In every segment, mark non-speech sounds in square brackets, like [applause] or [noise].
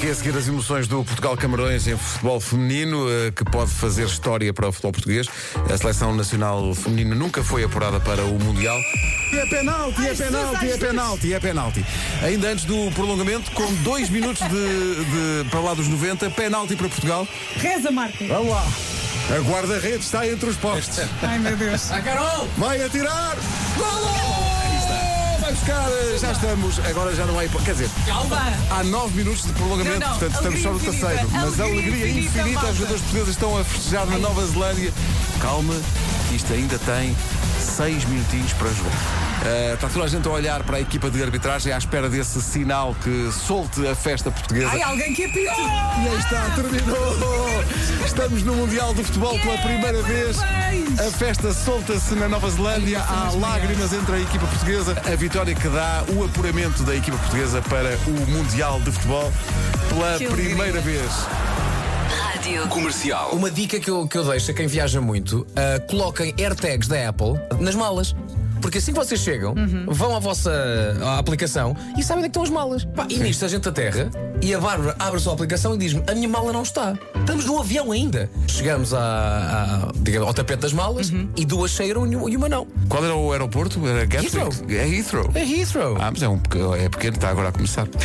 aqui a seguir as emoções do Portugal-Camarões em futebol feminino, eh, que pode fazer história para o futebol português. A seleção nacional feminina nunca foi apurada para o Mundial. E é penalti, é penalti, é penalti, é penalti. Ainda antes do prolongamento, com dois [laughs] minutos de, de- para lá dos 90, penalti para Portugal. Reza, Marco. Vamos lá. A guarda-redes está entre os postos. Ai, meu Deus. A Carol! Vai atirar! Golo! Buscar, já estamos. Agora já não há hipótese. Quer dizer, Calma. Há nove minutos de prolongamento, Não, não, portanto estamos só no alegria terceiro. Mas a alegria alegria infinita, os jogadores portugueses estão a festejar na Nova Zelândia. Calma, isto ainda tem seis minutinhos para jogar. Eh, está toda a gente a olhar para a equipa de arbitragem à espera desse sinal que solte a festa portuguesa. Ai, alguém que apita. E aí está, terminou! Estamos no Mundial do Futebol pela primeira vez. Parabéns. A festa solta-se na Nova Zelândia. Há lágrimas entre a equipa portuguesa. A vitória que dá o apuramento da equipa portuguesa para o Mundial de Futebol pela Que primeira alegria. vez. Rádio. Comercial. Uma dica que eu, que eu deixo a quem viaja muito: ah, coloquem AirTags da Apple nas malas. Porque assim que vocês chegam, vão à vossa à aplicação e sabem onde é que estão as malas. Pá, e nisto a gente aterra e a Bárbara abre a sua aplicação e diz-me: A minha mala não está. Estamos no avião ainda. Chegamos à, à- digamos, ao tapete das malas e duas saíram e uma- não. Qual era o aeroporto? Era Gatwick? Heathrow. É Heathrow. É Heathrow. Ah, mas é, um, pequeno- é pequeno, está agora a começar. [laughs]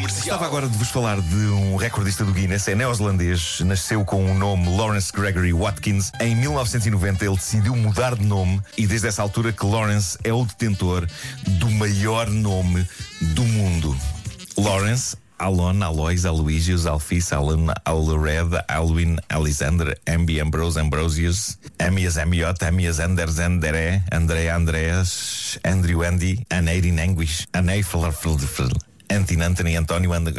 Gostava agora de vos falar de um recordista do Guinness, é neozelandês, nasceu com o nome Lawrence Gregory Watkins. Em 1990 ele decidiu mudar de nome e desde essa altura que Lawrence é o detentor do maior nome do mundo. Lawrence Alon, Alois, Aloysius, Alphys, Alan, Alred, Alwin, Alexander, Ambi, Ambrose, Ambrosius, Amias, Amiot, Amias, Anders, Andere, André, Andreas, Andrew, Andy, Aneirin, Anguish, Anei, Falarfildfil, Antin, Anthony, António, And...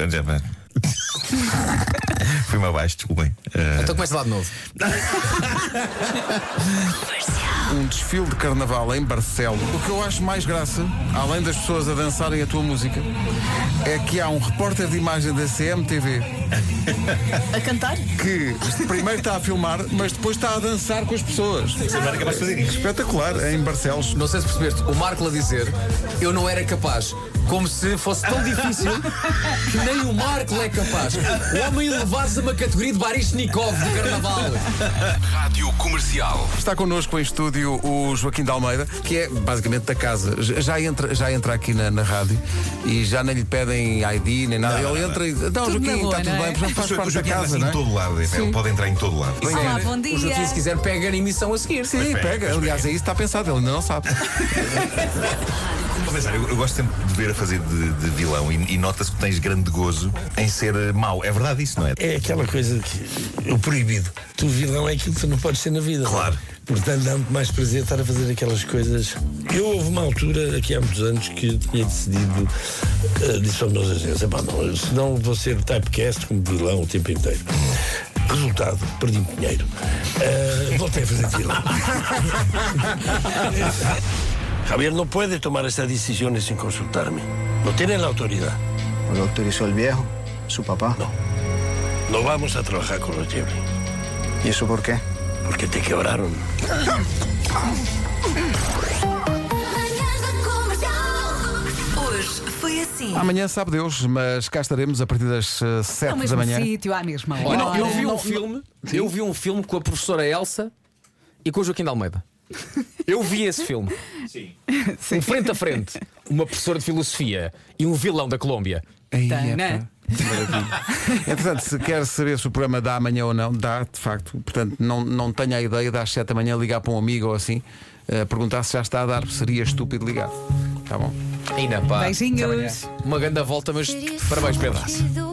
[laughs] Fui-me abaixo, desculpem. Uh, Então começa lá de novo. [laughs] Um desfile de carnaval em Barcelos. O que eu acho mais graça, além das pessoas a dançarem a tua música, é que há um repórter de imagem da CMTV A cantar? que primeiro está a filmar, mas depois está a dançar com as pessoas. De fazer isto. Espetacular, em Barcelos. Não sei se percebeste, o Marco a dizer eu não era capaz. Como se fosse tão difícil que nem o Marco é capaz. O homem elevado-se a uma categoria de Baryshnikov de carnaval. Rádio Comercial. Está connosco em estúdio o Joaquim de Almeida, que é basicamente da casa. Já entra, já entra aqui na, na rádio e já nem lhe pedem ID nem nada. Não, Ele não, entra e. Não, Joaquim, na boa, está tudo não é? bem, já faz O parte da casa, assim não em é? todo lado, ele pode entrar em todo lado. Olá, bom dia. O Joaquim, se quiser, pega na emissão a seguir. Sim, pega, pega. pois Aliás, é isso que está pensado, ele ainda não sabe. [laughs] [laughs] Pensar, eu, eu gosto sempre de ver a fazer de, de vilão e, e nota-se que tens grande gozo em ser mau. É verdade isso, não é? É aquela coisa que o proibido. Tu vilão é aquilo que tu não podes ser na vida. Claro. Portanto, dá muito mais prazer estar a fazer aquelas coisas. Eu houve uma altura, aqui há muitos anos, que tinha decidido, eh, disse aos meus agentes, "Epá, não, se não vou ser typecast como vilão o tempo inteiro. Resultado, perdi dinheiro. Eh, voltei a fazer vilão. [laughs] Javier no puede tomar estas decisiones sin consultarme. No tiene la autoridad. Lo autorizó el viejo, su papá. No vamos a trabajar con los Jeffrey, ¿Y eso por qué? porque te quebraron. Hoje foi assim. Amanhã sabe Deus, mas cá estaremos a partir das eh, É o 7 da manhã. sítio, à mesma hora. Olha, eu vi um filme, eu vi um filme com a professora Elsa e com o Joaquim de Almeida. Eu vi esse filme. Sim. Frente a frente, uma professora de filosofia e um vilão da Colômbia. Tanã. epá, maravilha. Entretanto, se quer saber se o programa dá amanhã ou não, dá, de facto. Portanto, não, não tenha a ideia de às 7 da manhã ligar para um amigo ou assim, eh, perguntar se já está a dar, seria estúpido ligar. Tá bom? Ainda pá. Beijinhos. Uma grande volta, mas parabéns, Pedro.